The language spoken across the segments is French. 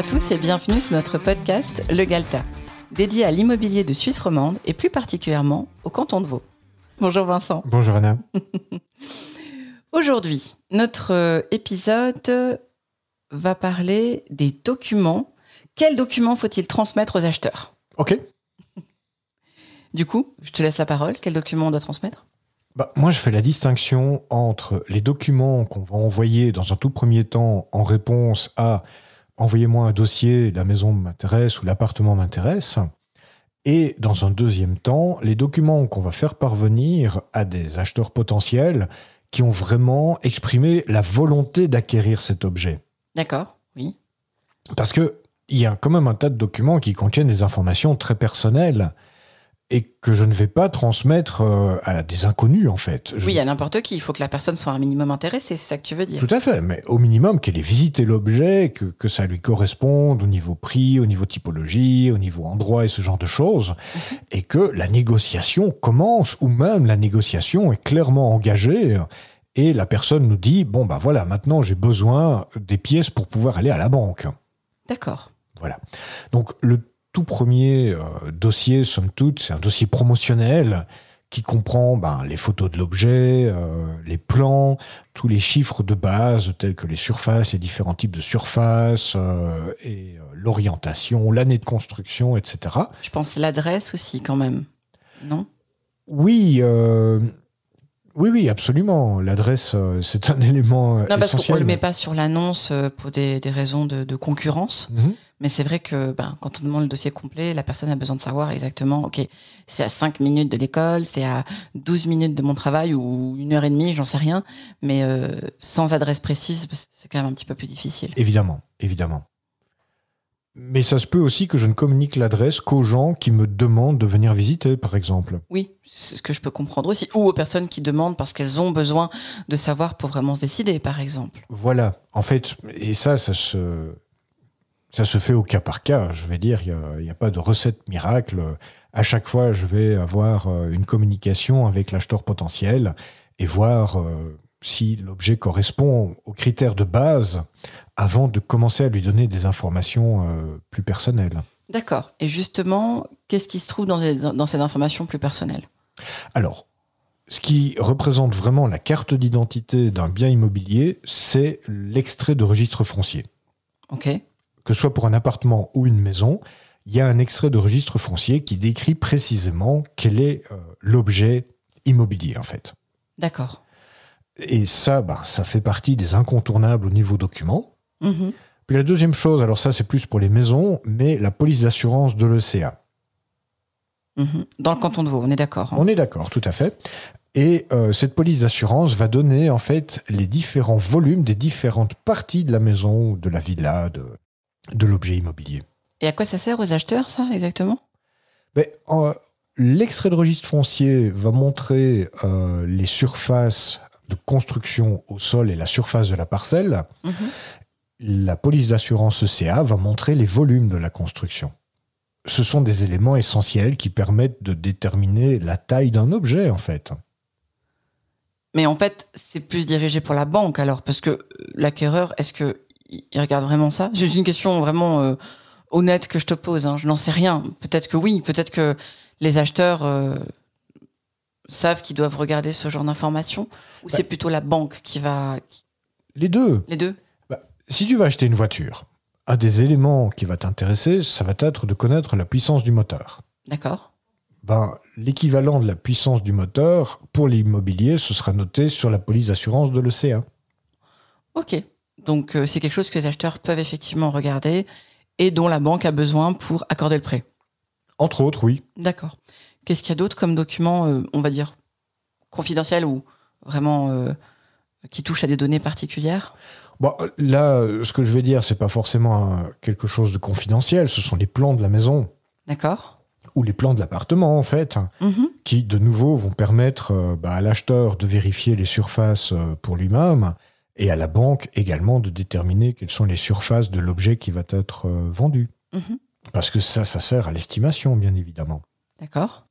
À tous et bienvenue sur notre podcast Le Galta, dédié à l'immobilier de Suisse romande et plus particulièrement au canton de Vaud. Bonjour Vincent. Bonjour Anna. Aujourd'hui, notre euh, épisode va parler des documents. Quels documents faut-il transmettre aux acheteurs? Ok. Du coup, je te laisse la parole. Quels documents on doit transmettre? Bah, moi, je fais la distinction entre les documents qu'on va envoyer dans un tout premier temps en réponse à envoyez-moi un dossier, la maison m'intéresse ou l'appartement m'intéresse, et dans un deuxième temps, les documents qu'on va faire parvenir à des acheteurs potentiels qui ont vraiment exprimé la volonté d'acquérir cet objet. D'accord, oui. Parce que il y a quand même un tas de documents qui contiennent des informations très personnelles et que je ne vais pas transmettre euh, à des inconnus, en fait. Oui, à n'importe qui. Il faut que la personne soit un minimum intéressée, c'est ça que tu veux dire. Tout à fait, mais au minimum qu'elle ait visité l'objet, que, que, ça lui corresponde au niveau prix, au niveau typologie, au niveau endroit et ce genre de choses, mhm. et que la négociation commence, ou même la négociation est clairement engagée, et la personne nous dit, bon, bah voilà, maintenant j'ai besoin des pièces pour pouvoir aller à la banque. D'accord. Voilà. Donc le tout premier euh, dossier, somme toute, c'est un dossier promotionnel qui comprend ben, les photos de l'objet, euh, les plans, tous les chiffres de base tels que les surfaces, les différents types de surfaces euh, et l'orientation, l'année de construction, etc. Je pense l'adresse aussi quand même, non? Oui, oui, oui, absolument. L'adresse, c'est un élément non, parce qu'on ne le met pas sur l'annonce pour des, raisons de, concurrence. Mhm. Mais c'est vrai que ben, quand on demande le dossier complet, la personne a besoin de savoir exactement, OK, c'est à 5 minutes de l'école, c'est à 12 minutes de mon travail ou une heure et demie, j'en sais rien. Mais euh, sans adresse précise, c'est quand même un petit peu plus difficile. Évidemment, évidemment. Mais ça se peut aussi que je ne communique l'adresse qu'aux gens qui me demandent de venir visiter, par exemple. Oui, c'est ce que je peux comprendre aussi. Ou aux personnes qui demandent parce qu'elles ont besoin de savoir pour vraiment se décider, par exemple. Voilà. En fait, et ça, ça se ça se fait au cas par cas. Je vais dire, il n'y a, pas de recette miracle. À chaque fois, je vais avoir euh, une communication avec l'acheteur potentiel et voir euh, si l'objet correspond aux critères de base avant de commencer à lui donner des informations euh, plus personnelles. D'accord. Et justement, qu'est-ce qui se trouve dans, dans ces informations plus personnelles? Alors, ce qui représente vraiment la carte d'identité d'un bien immobilier, c'est l'extrait de registre foncier. OK que ce soit pour un appartement ou une maison, il y a un extrait de registre foncier qui décrit précisément quel est euh, l'objet immobilier en fait. D'accord. Et ça, bah, ça fait partie des incontournables au niveau document. Mm-hmm. Puis la deuxième chose, alors ça c'est plus pour les maisons, mais la police d'assurance de l'ECA. Mm-hmm. Dans le canton de Vaud, on est d'accord. Hein. On est d'accord, tout à fait. Et euh, cette police d'assurance va donner en fait les différents volumes des différentes parties de la maison, de la villa, de, de l'objet immobilier. Et à quoi ça sert aux acheteurs, ça, exactement? Ben, L'extrait de registre foncier va montrer euh, les surfaces de construction au sol et la surface de la parcelle. Mhm. La police d'assurance ECA va montrer les volumes de la construction. Ce sont des éléments essentiels qui permettent de déterminer la taille d'un objet, en fait. Mais en fait, c'est plus dirigé pour la banque alors, parce que l'acquéreur, est-ce que il regarde vraiment ça? C'est une question vraiment euh, honnête que je te pose. Hein. Je n'en sais rien. Peut-être que oui. Peut-être que les acheteurs euh, savent qu'ils doivent regarder ce genre d'informations. Ou bah c'est plutôt la banque qui va. Les deux. Les deux. Si tu vas acheter une voiture, un des éléments qui va t'intéresser, ça va être de connaître la puissance du moteur. D'accord. Ben, l'équivalent de la puissance du moteur pour l'immobilier, ce sera noté sur la police d'assurance de l'ECA. Ok. Donc euh, c'est quelque chose que les acheteurs peuvent effectivement regarder et dont la banque a besoin pour accorder le prêt. Entre autres, oui. D'accord. Qu'est-ce qu'il y a d'autre comme documents, euh, on va dire, confidentiels ou vraiment euh, qui touchent à des données particulières? Bon, là, ce que je vais dire, c'est pas forcément quelque chose de confidentiel. Ce sont les plans de la maison. D'accord. Ou les plans de l'appartement, en fait, mm-hmm. qui, de nouveau, vont permettre bah, à l'acheteur de vérifier les surfaces pour lui-même et à la banque également de déterminer quelles sont les surfaces de l'objet qui va être euh, vendu. Mhm. Parce que ça, ça sert à l'estimation, bien évidemment. D'accord.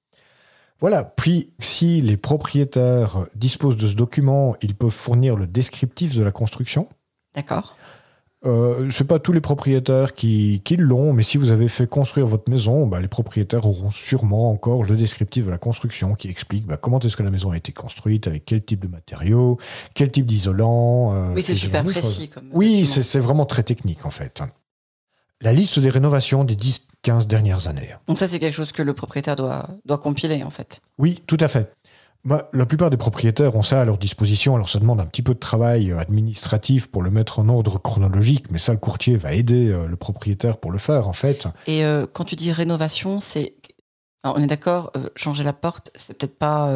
Voilà. Puis, si les propriétaires disposent de ce document, ils peuvent fournir le descriptif de la construction. D'accord. Euh, c'est pas tous les propriétaires qui, qui l'ont, mais si vous avez fait construire votre maison, bah, les propriétaires auront sûrement encore le descriptif de la construction qui explique bah, comment est-ce que la maison a été construite, avec quel type de matériaux, quel type d'isolant. euh, oui, c'est super précis. Comme oui, c'est vraiment très technique en fait. La liste des rénovations des 10-15 dernières années. Donc ça, c'est quelque chose que le propriétaire doit, doit compiler en fait. Oui, tout à fait. Bah, la plupart des propriétaires ont ça à leur disposition, alors ça demande un petit peu de travail euh, administratif pour le mettre en ordre chronologique, mais ça, le courtier va aider euh, le propriétaire pour le faire, en fait. Et euh, quand tu dis rénovation, c'est... on est d'accord, changer la porte, c'est peut-être pas...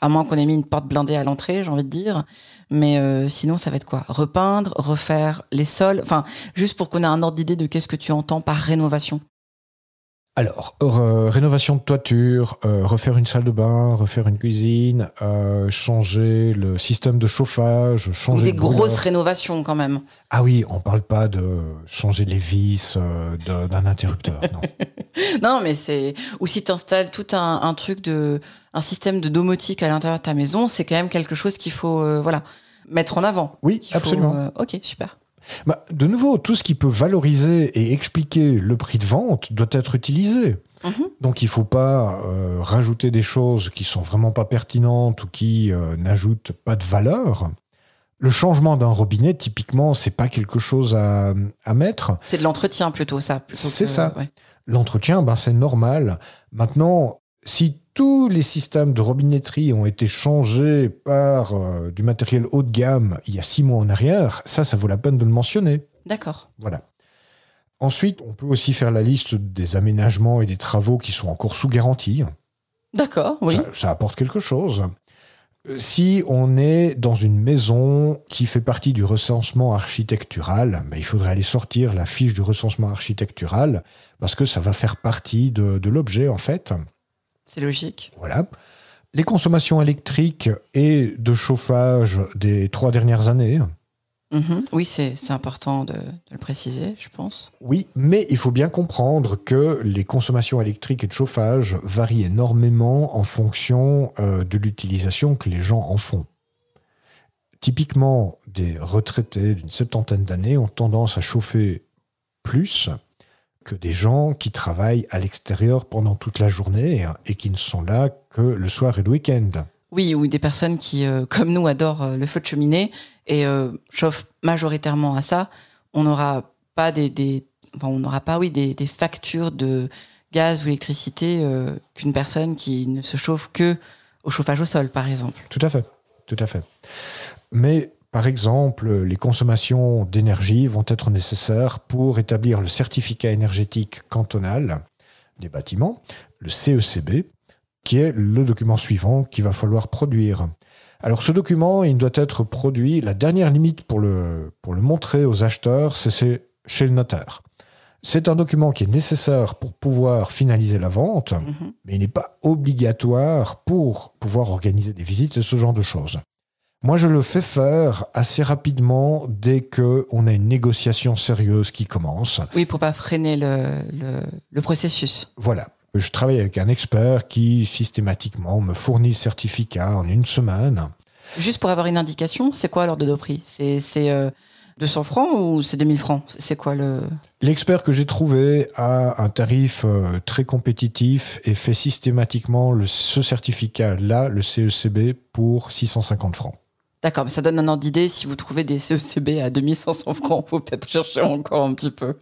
à moins qu'on ait mis une porte blindée à l'entrée, j'ai envie de dire, mais sinon, ça va être quoi? Repeindre, refaire les sols, enfin, juste pour qu'on ait un ordre d'idée de qu'est-ce que tu entends par rénovation. Alors, euh, rénovation de toiture, euh, refaire une salle de bain, refaire une cuisine, euh, changer le système de chauffage, changer... Des grosses rénovations quand même. Ah oui, on parle pas de changer les vis d'un interrupteur, non. non, mais c'est... Ou si tu installes tout un, truc de... un système de domotique à l'intérieur de ta maison, c'est quand même quelque chose qu'il faut voilà, mettre en avant. Oui, absolument. ok, super. Bah, de nouveau, tout ce qui peut valoriser et expliquer le prix de vente doit être utilisé. Mhm. Donc il ne faut pas euh, rajouter des choses qui sont vraiment pas pertinentes ou qui euh, n'ajoutent pas de valeur. Le changement d'un robinet, typiquement, c'est pas quelque chose à, mettre. C'est de l'entretien plutôt, ça. C'est ça. L'entretien, ben, c'est normal. Maintenant, si tous les systèmes de robinetterie ont été changés par euh, du matériel haut de gamme il y a six mois en arrière, ça, ça vaut la peine de le mentionner. D'accord. Voilà. Ensuite, on peut aussi faire la liste des aménagements et des travaux qui sont encore sous garantie. D'accord, oui. Ça, apporte quelque chose. Euh, si on est dans une maison qui fait partie du recensement architectural, ben, il faudrait aller sortir la fiche du recensement architectural parce que ça va faire partie de l'objet en fait. C'est logique. Voilà. Les consommations électriques et de chauffage des trois dernières années. Mhm. Oui, c'est important de, le préciser, je pense. Oui, mais il faut bien comprendre que les consommations électriques et de chauffage varient énormément en fonction euh, de l'utilisation que les gens en font. Typiquement, des retraités d'une septantaine d'années ont tendance à chauffer plus que des gens qui travaillent à l'extérieur pendant toute la journée et qui ne sont là que le soir et le week-end. Oui, ou des personnes qui, euh, comme nous, adorent euh, le feu de cheminée et euh, chauffent majoritairement à ça. On n'aura pas des, on n'aura pas, oui, des, factures de gaz ou électricité qu'une personne qui ne se chauffe que au chauffage au sol, par exemple. Tout à fait, tout à fait. Mais par exemple, les consommations d'énergie vont être nécessaires pour établir le certificat énergétique cantonal des bâtiments, le CECB, qui est le document suivant qu'il va falloir produire. Alors ce document, il doit être produit, la dernière limite pour le, pour le montrer aux acheteurs, c'est chez le notaire. C'est un document qui est nécessaire pour pouvoir finaliser la vente, mhm. mais il n'est pas obligatoire pour pouvoir organiser des visites et ce genre de choses. Moi, je le fais faire assez rapidement dès qu'on a une négociation sérieuse qui commence. Oui, pour pas freiner le, le, processus. Voilà. Je travaille avec un expert qui systématiquement me fournit le certificat en une semaine. Juste pour avoir une indication, c'est quoi l'ordre de prix? C'est 200 francs ou c'est 2000 francs? C'est quoi le... L'expert que j'ai trouvé a un tarif euh, très compétitif et fait systématiquement le, ce certificat-là, le CECB, pour 650 francs. D'accord, mais ça donne un ordre d'idée. Si vous trouvez des CECB à 2500 francs, il faut peut-être chercher encore un petit peu.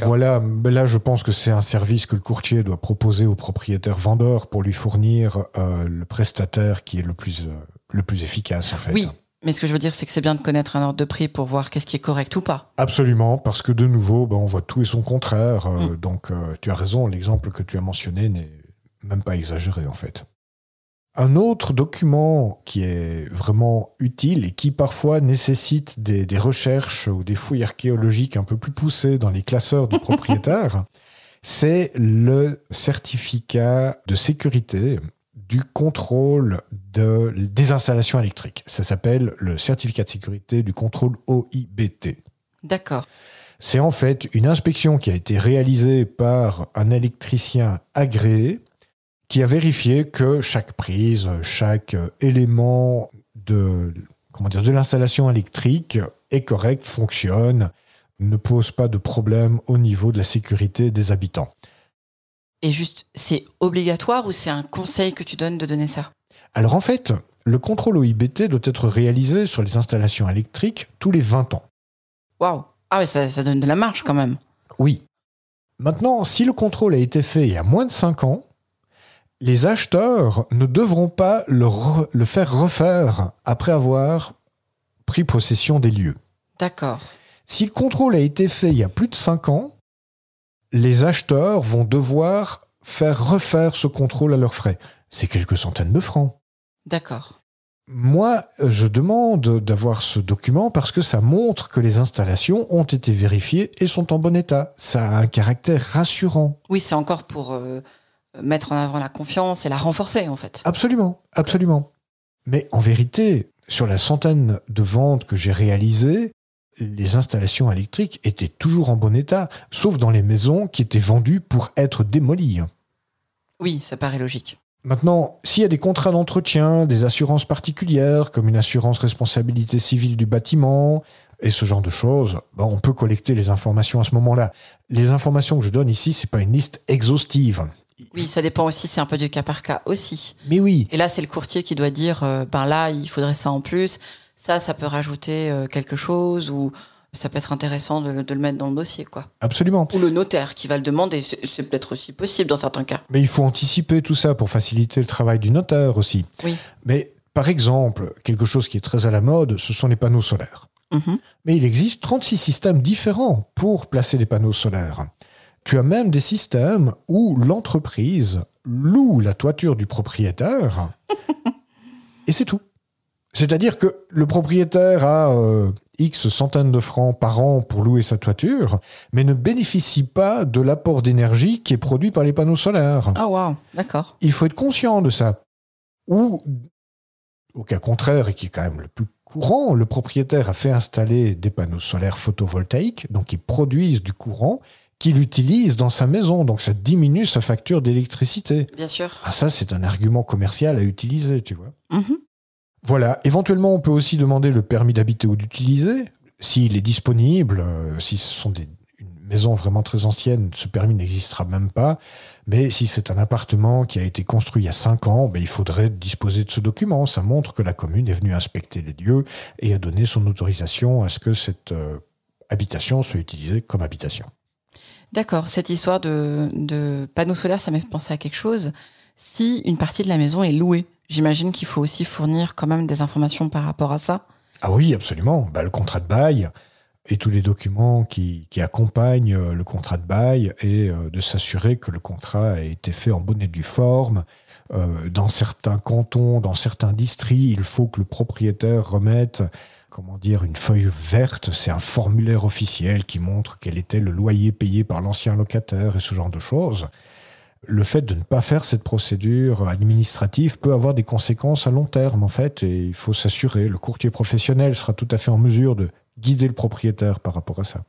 Voilà, mais là, je pense que c'est un service que le courtier doit proposer au propriétaire vendeur pour lui fournir euh, le prestataire qui est le plus, euh, le plus efficace, en fait. Oui. Mais ce que je veux dire, c'est que c'est bien de connaître un ordre de prix pour voir qu'est-ce qui est correct ou pas. Absolument, parce que de nouveau, ben, on voit tout et son contraire. Euh, mm. Donc, tu as raison, l'exemple que tu as mentionné n'est même pas exagéré, en fait. Un autre document qui est vraiment utile et qui parfois nécessite des, recherches ou des fouilles archéologiques un peu plus poussées dans les classeurs de propriétaires, c'est le certificat de sécurité du contrôle de, des installations électriques. Ça s'appelle le certificat de sécurité du contrôle OIBT. D'accord. C'est en fait une inspection qui a été réalisée par un électricien agréé qui a vérifié que chaque prise, chaque élément de, comment dire, de l'installation électrique est correct, fonctionne, ne pose pas de problème au niveau de la sécurité des habitants. Et juste, c'est obligatoire ou c'est un conseil que tu donnes de donner ça? Alors en fait, le contrôle OIBT doit être réalisé sur les installations électriques tous les 20 ans. Waouh Ah oui, ça, ça donne de la marge quand même. Oui. Maintenant, si le contrôle a été fait il y a moins de 5 ans, les acheteurs ne devront pas le, re- le faire refaire après avoir pris possession des lieux. D'accord. Si le contrôle a été fait il y a plus de 5 ans, les acheteurs vont devoir faire refaire ce contrôle à leurs frais. C'est quelques centaines de francs. D'accord. Moi, je demande d'avoir ce document parce que ça montre que les installations ont été vérifiées et sont en bon état. Ça a un caractère rassurant. Oui, c'est encore pour euh, mettre en avant la confiance et la renforcer en fait. Absolument, absolument. Mais en vérité, sur la centaine de ventes que j'ai réalisées, les installations électriques étaient toujours en bon état, sauf dans les maisons qui étaient vendues pour être démolies. Oui, ça paraît logique. Maintenant, s'il y a des contrats d'entretien, des assurances particulières, comme une assurance responsabilité civile du bâtiment, et ce genre de choses, ben, on peut collecter les informations à ce moment-là. Les informations que je donne ici, c'est pas une liste exhaustive. Oui, ça dépend aussi, c'est un peu du cas par cas aussi. Mais oui, Et là, c'est le courtier qui doit dire, euh, ben là, il faudrait ça en plus. Ça, ça peut rajouter euh, quelque chose ou ça peut être intéressant de, de le mettre dans le dossier, quoi. absolument. Ou le notaire qui va le demander. C'est peut-être aussi possible dans certains cas. Mais il faut anticiper tout ça pour faciliter le travail du notaire aussi. Oui. Mais par exemple, quelque chose qui est très à la mode, ce sont les panneaux solaires. Mhm. Mais il existe 36 systèmes différents pour placer des panneaux solaires. Tu as même des systèmes où l'entreprise loue la toiture du propriétaire et c'est tout. C'est-à-dire que le propriétaire a euh, X centaines de francs par an pour louer sa toiture, mais ne bénéficie pas de l'apport d'énergie qui est produit par les panneaux solaires. Ah, waouh, d'accord. Il faut être conscient de ça. Ou, au cas contraire, et qui est quand même le plus courant, le propriétaire a fait installer des panneaux solaires photovoltaïques, donc qui produisent du courant, qu'il utilise dans sa maison, donc ça diminue sa facture d'électricité. Bien sûr. Ah, ça, c'est un argument commercial à utiliser, tu vois. Mhm. Voilà. Éventuellement, on peut aussi demander le permis d'habiter ou d'utiliser. S'il est disponible, euh, si ce sont des, une maison vraiment très ancienne, ce permis n'existera même pas. Mais si c'est un appartement qui a été construit il y a 5 ans, ben, il faudrait disposer de ce document. Ça montre que la commune est venue inspecter les lieux et a donné son autorisation à ce que cette euh, habitation soit utilisée comme habitation. D'accord. Cette histoire de, de panneaux solaires, ça m'a fait penser à quelque chose. Si une partie de la maison est louée, j'imagine qu'il faut aussi fournir quand même des informations par rapport à ça. Ah oui, absolument. Bah, le contrat de bail et tous les documents qui, accompagnent euh, le contrat de bail et euh, de s'assurer que le contrat a été fait en bonne et due forme. Euh, dans certains cantons, dans certains districts, il faut que le propriétaire remette comment dire, une feuille verte, c'est un formulaire officiel qui montre quel était le loyer payé par l'ancien locataire et ce genre de choses. Le fait de ne pas faire cette procédure administrative peut avoir des conséquences à long terme, en fait, et il faut s'assurer. Le courtier professionnel sera tout à fait en mesure de guider le propriétaire par rapport à ça.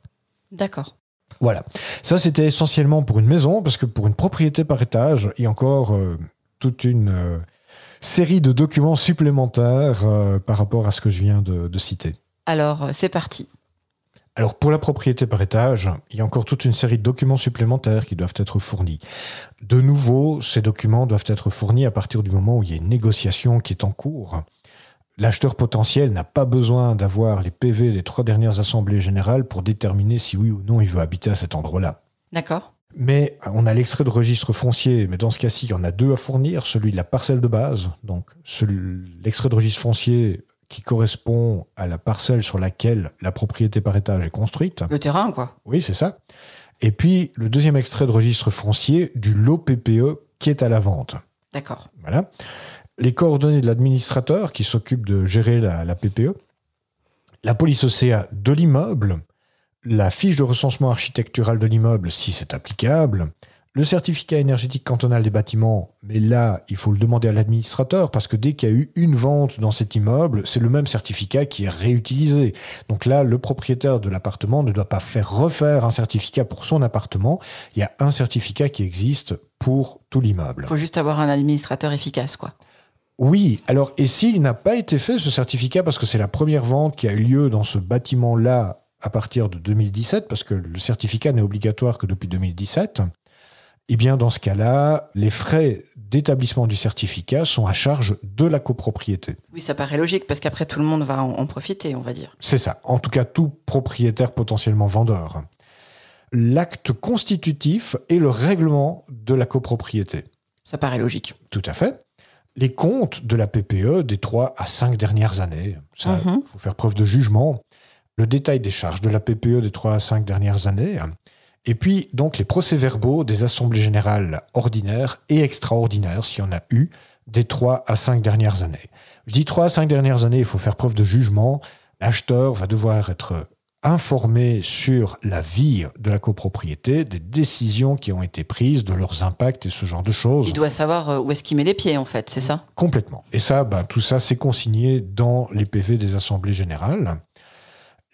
D'accord. Voilà. Ça, c'était essentiellement pour une maison, parce que pour une propriété par étage, il y a encore euh, toute une euh, série de documents supplémentaires euh, par rapport à ce que je viens de, de citer. Alors, euh, c'est parti. Alors pour la propriété par étage, il y a encore toute une série de documents supplémentaires qui doivent être fournis. De nouveau, ces documents doivent être fournis à partir du moment où il y a une négociation qui est en cours. L'acheteur potentiel n'a pas besoin d'avoir les PV des trois dernières assemblées générales pour déterminer si oui ou non il veut habiter à cet endroit-là. D'accord. Mais on a l'extrait de registre foncier, mais dans ce cas-ci, il y en a deux à fournir, celui de la parcelle de base, donc l'extrait de registre foncier qui correspond à la parcelle sur laquelle la propriété par étage est construite. Le terrain, quoi. Oui, c'est ça. Et puis le deuxième extrait de registre foncier du lot PPE qui est à la vente. D'accord. Voilà. Les coordonnées de l'administrateur qui s'occupe de gérer la, la PPE. La police OCA de l'immeuble. La fiche de recensement architectural de l'immeuble si c'est applicable. Le certificat énergétique cantonal des bâtiments, mais là, il faut le demander à l'administrateur parce que dès qu'il y a eu une vente dans cet immeuble, c'est le même certificat qui est réutilisé. Donc là, le propriétaire de l'appartement ne doit pas faire refaire un certificat pour son appartement. Il y a un certificat qui existe pour tout l'immeuble. Il faut juste avoir un administrateur efficace, quoi. Oui, alors et s'il n'a pas été fait ce certificat parce que c'est la première vente qui a eu lieu dans ce bâtiment-là à partir de 2017, parce que le certificat n'est obligatoire que depuis 2017, eh bien, dans ce cas-là, les frais d'établissement du certificat sont à charge de la copropriété. Oui, ça paraît logique, parce qu'après, tout le monde va en, profiter, on va dire. C'est ça. En tout cas, tout propriétaire potentiellement vendeur. L'acte constitutif est le règlement de la copropriété. Ça paraît logique. Tout à fait. Les comptes de la PPE des trois à cinq dernières années, ça, il mhm. faut faire preuve de jugement. Le détail des charges de la PPE des trois à cinq dernières années, et puis, donc, les procès-verbaux des assemblées générales ordinaires et extraordinaires, s'il y en a eu, des trois à cinq dernières années. Je dis trois à cinq dernières années, il faut faire preuve de jugement. L'acheteur va devoir être informé sur la vie de la copropriété, des décisions qui ont été prises, de leurs impacts et ce genre de choses. Il doit savoir euh, où est-ce qu'il met les pieds, en fait, c'est ça? Complètement. Et ça, ben, tout ça, c'est consigné dans les PV des assemblées générales.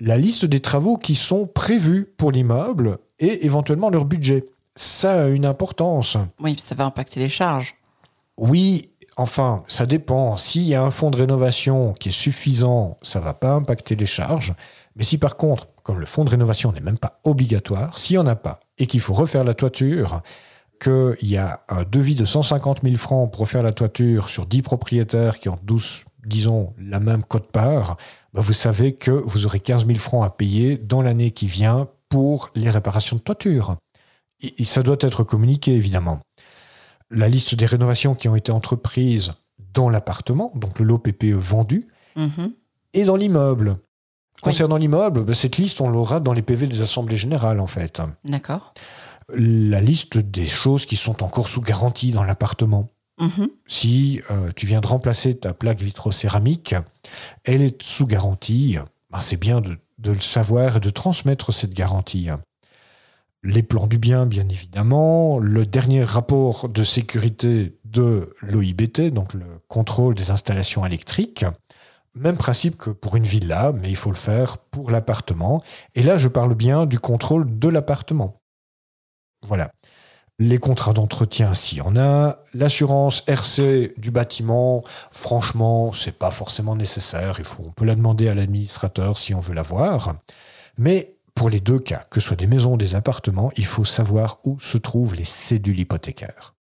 La liste des travaux qui sont prévus pour l'immeuble et éventuellement leur budget. Ça a une importance. Oui, ça va impacter les charges. Oui, enfin, ça dépend. S'il y a un fonds de rénovation qui est suffisant, ça va pas impacter les charges. Mais si par contre, comme le fonds de rénovation n'est même pas obligatoire, s'il n'y en a pas et qu'il faut refaire la toiture, qu'il y a un devis de 150 000 francs pour refaire la toiture sur 10 propriétaires qui ont 12, disons, la même cote-part, bah, vous savez que vous aurez 15 000 francs à payer dans l'année qui vient pour les réparations de toiture. Et, ça doit être communiqué, évidemment. La liste des rénovations qui ont été entreprises dans l'appartement, donc le lot PPE vendu, mhm. et dans l'immeuble. Concernant l'immeuble, bah, cette liste, on l'aura dans les PV des assemblées générales, en fait. D'accord. La liste des choses qui sont encore sous garantie dans l'appartement. Mhm. Si euh, tu viens de remplacer ta plaque vitrocéramique, elle est sous garantie. Ben, c'est bien de de le savoir et de transmettre cette garantie. Les plans du bien, bien évidemment, le dernier rapport de sécurité de l'OIBT, donc le contrôle des installations électriques. Même principe que pour une villa, mais il faut le faire pour l'appartement. Et là, je parle bien du contrôle de l'appartement. Voilà. Les contrats d'entretien, s'il y en a. L'assurance RC du bâtiment, franchement, c'est pas forcément nécessaire. On peut la demander à l'administrateur si on veut l'avoir. Mais pour les deux cas, que ce soit des maisons ou des appartements, il faut savoir où se trouvent les cédules hypothécaires.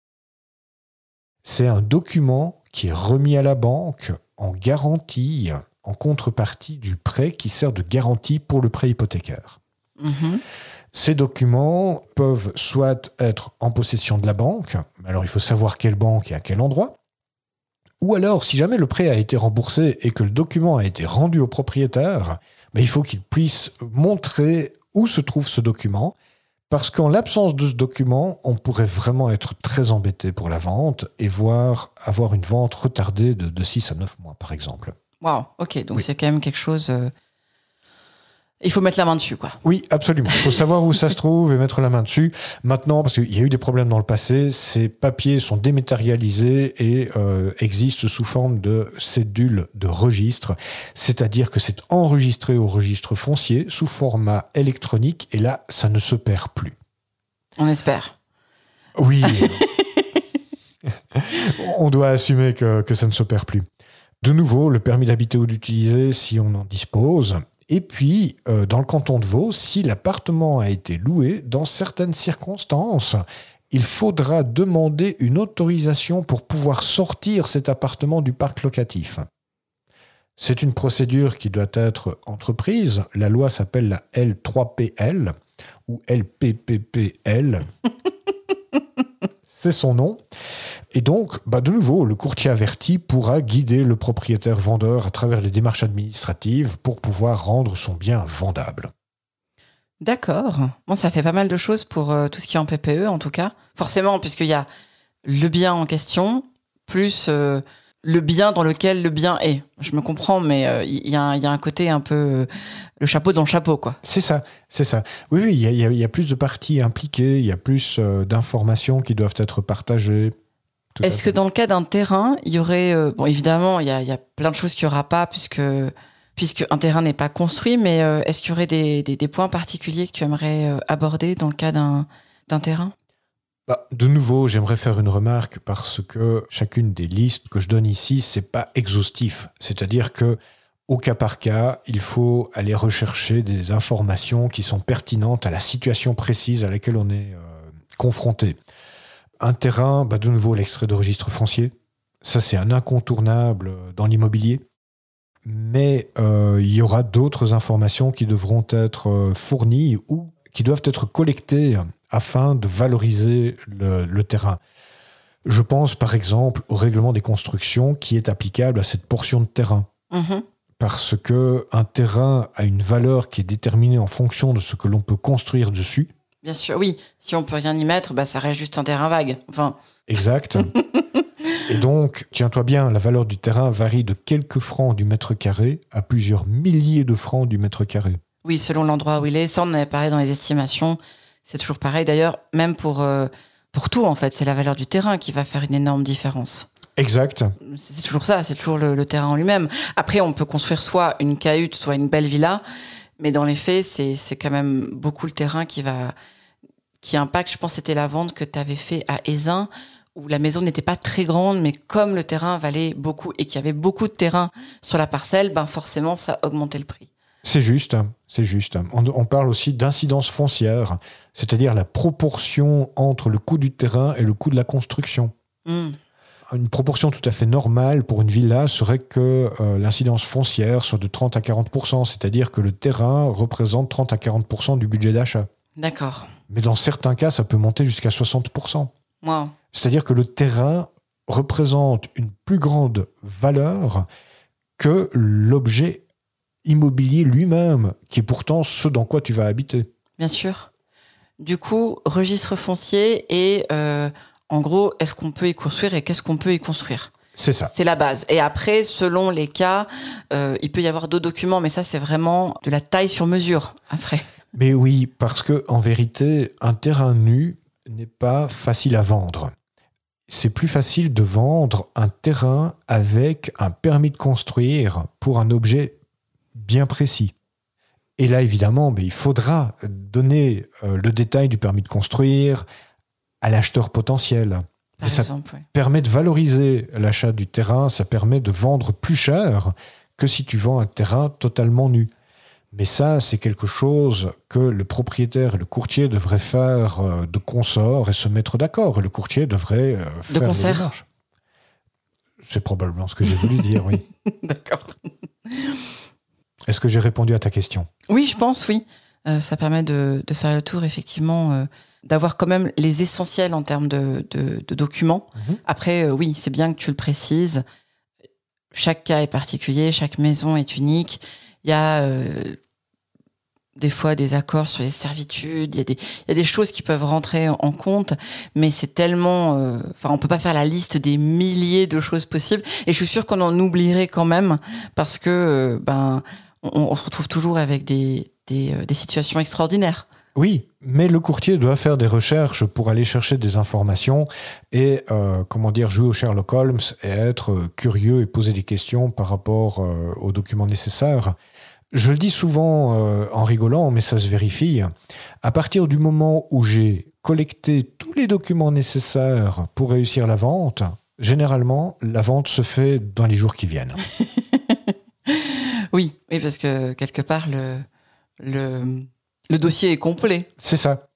C'est un document qui est remis à la banque en garantie, en contrepartie du prêt qui sert de garantie pour le prêt hypothécaire. Mm-hmm. Ces documents peuvent soit être en possession de la banque, alors il faut savoir quelle banque et à quel endroit, ou alors si jamais le prêt a été remboursé et que le document a été rendu au propriétaire, ben, il faut qu'il puisse montrer où se trouve ce document, parce qu'en l'absence de ce document, on pourrait vraiment être très embêté pour la vente et voir avoir une vente retardée de, 6 à 9 mois, par exemple. Waouh, ok, donc c'est quand même quelque chose euh, il faut mettre la main dessus, quoi. Oui, absolument. Il faut savoir où ça se trouve et mettre la main dessus. Maintenant, parce qu'il y a eu des problèmes dans le passé, ces papiers sont dématérialisés et euh, existent sous forme de cédules de registre. C'est-à-dire que c'est enregistré au registre foncier sous format électronique et là, ça ne se perd plus. On espère. Oui. on doit assumer que, que ça ne se perd plus. De nouveau, le permis d'habiter ou d'utiliser, si on en dispose, et puis, euh, dans le canton de Vaud, si l'appartement a été loué, dans certaines circonstances, il faudra demander une autorisation pour pouvoir sortir cet appartement du parc locatif. C'est une procédure qui doit être entreprise. La loi s'appelle la L3PL ou LPPPL. C'est son nom. Et donc, bah de nouveau, le courtier averti pourra guider le propriétaire vendeur à travers les démarches administratives pour pouvoir rendre son bien vendable. D'accord. Bon, ça fait pas mal de choses pour euh, tout ce qui est en PPE, en tout cas. Forcément, puisqu'il y a le bien en question, plus euh, le bien dans lequel le bien est. Je me comprends, mais euh, il y, a un côté un peu le chapeau dans le chapeau, quoi. C'est ça, c'est ça. Oui, il y, y, a plus de parties impliquées, il y a plus d'informations qui doivent être partagées. Est-ce que dans le cas d'un terrain, il y aurait, euh, bon évidemment, il y a, plein de choses qu'il n'y aura pas puisque puisque un terrain n'est pas construit, mais euh, est-ce qu'il y aurait des, points particuliers que tu aimerais euh, aborder dans le cas d'un terrain? Bah, de nouveau, j'aimerais faire une remarque parce que chacune des listes que je donne ici, c'est pas exhaustif. C'est-à-dire que au cas par cas, il faut aller rechercher des informations qui sont pertinentes à la situation précise à laquelle on est euh, confronté. Un terrain, bah, de nouveau l'extrait de registre foncier, ça c'est un incontournable dans l'immobilier. Mais euh, il y aura d'autres informations qui devront être euh, fournies ou qui doivent être collectées afin de valoriser le, terrain. Je pense par exemple au règlement des constructions qui est applicable à cette portion de terrain. Mhm parce que un terrain a une valeur qui est déterminée en fonction de ce que l'on peut construire dessus. Bien sûr, oui. Si on peut rien y mettre, bah, ça reste juste un terrain vague. Enfin. Exact. Et donc, tiens-toi bien, la valeur du terrain varie de quelques francs du mètre carré à plusieurs milliers de francs du mètre carré. Oui, selon l'endroit où il est. Ça, on en avait parlé dans les estimations. C'est toujours pareil. D'ailleurs, même pour, euh, pour tout, en fait, c'est la valeur du terrain qui va faire une énorme différence. Exact. C'est toujours ça, c'est toujours le, terrain en lui-même. Après, on peut construire soit une cahute, soit une belle villa, mais dans les faits, c'est quand même beaucoup le terrain qui va qui impacte. Je pense que c'était la vente que tu avais fait à Aisin, où la maison n'était pas très grande, mais comme le terrain valait beaucoup et qu'il y avait beaucoup de terrain sur la parcelle, ben forcément, ça augmentait le prix. C'est juste, c'est juste. On, parle aussi d'incidence foncière, c'est-à-dire la proportion entre le coût du terrain et le coût de la construction. Hmm une proportion tout à fait normale pour une villa serait que euh, l'incidence foncière soit de 30 à 40 c'est-à-dire que le terrain représente 30 à 40 du budget d'achat. D'accord. Mais dans certains cas, ça peut monter jusqu'à 60 wow. C'est-à-dire que le terrain représente une plus grande valeur que l'objet immobilier lui-même, qui est pourtant ce dans quoi tu vas habiter. Bien sûr. Du coup, registre foncier et euh, en gros, est-ce qu'on peut y construire et qu'est-ce qu'on peut y construire? C'est ça. C'est la base. Et après, selon les cas, euh, il peut y avoir d'autres documents, mais ça, c'est vraiment de la taille sur mesure. Après. Mais oui, parce que en vérité, un terrain nu n'est pas facile à vendre. C'est plus facile de vendre un terrain avec un permis de construire pour un objet bien précis. Et là, évidemment, mais il faudra donner euh, le détail du permis de construire, à l'acheteur potentiel. ça permet de valoriser l'achat du terrain, ça permet de vendre plus cher que si tu vends un terrain totalement nu. Mais ça, c'est quelque chose que le propriétaire et le courtier devraient faire euh, de consort et se mettre d'accord. Le courtier devrait euh, faire de concert. C'est probablement ce que j'ai voulu dire, oui. D'accord. Est-ce que j'ai répondu à ta question? Oui, je pense, oui. Euh, ça permet de, faire le tour, effectivement d'avoir quand même les essentiels en termes de, documents. Mhm. Après, euh, oui, c'est bien que tu le précises. Chaque cas est particulier, chaque maison est unique. Il y a euh, des fois des accords sur les servitudes, il y, a des, il y a des choses qui peuvent rentrer en compte, mais c'est tellement... Euh, enfin, on peut pas faire la liste des milliers de choses possibles. Et je suis sûre qu'on en oublierait quand même, parce que ben, on, se retrouve toujours avec des, des, des situations extraordinaires. Oui, mais le courtier doit faire des recherches pour aller chercher des informations et, euh, comment dire, jouer au Sherlock Holmes et être euh, curieux et poser des questions par rapport euh, aux documents nécessaires. Je le dis souvent en rigolant, mais ça se vérifie. À partir du moment où j'ai collecté tous les documents nécessaires pour réussir la vente, généralement, la vente se fait dans les jours qui viennent. oui, oui, parce que quelque part, le, le le dossier est complet. C'est ça.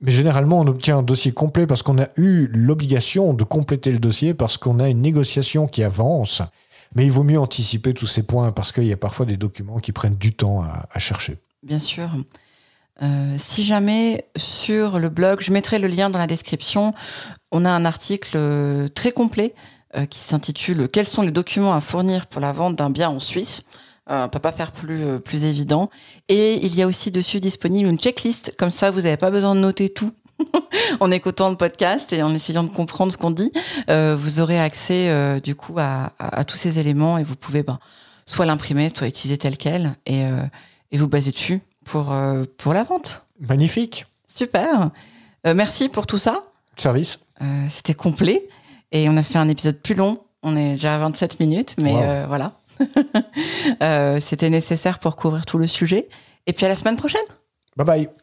Mais généralement, on obtient un dossier complet parce qu'on a eu l'obligation de compléter le dossier, parce qu'on a une négociation qui avance. Mais il vaut mieux anticiper tous ces points parce qu'il y a parfois des documents qui prennent du temps à, chercher. Bien sûr. Euh, si jamais sur le blog, je mettrai le lien dans la description, on a un article euh, très complet euh, qui s'intitule Quels sont les documents à fournir pour la vente d'un bien en Suisse? On peut pas faire plus euh, plus évident. Et il y a aussi dessus disponible une checklist. Comme ça, vous n'avez pas besoin de noter tout. en écoutant le podcast et en essayant de comprendre ce qu'on dit, euh, vous aurez accès du coup à, tous ces éléments et vous pouvez ben, soit l'imprimer, soit utiliser tel quel et, et vous baser dessus pour, pour la vente. Magnifique. Super. merci pour tout ça. Service. C'était complet et on a fait un épisode plus long. On est déjà à 27 minutes, mais voilà. Euh, c'était nécessaire pour couvrir tout le sujet. Et puis à la semaine prochaine. Bye bye.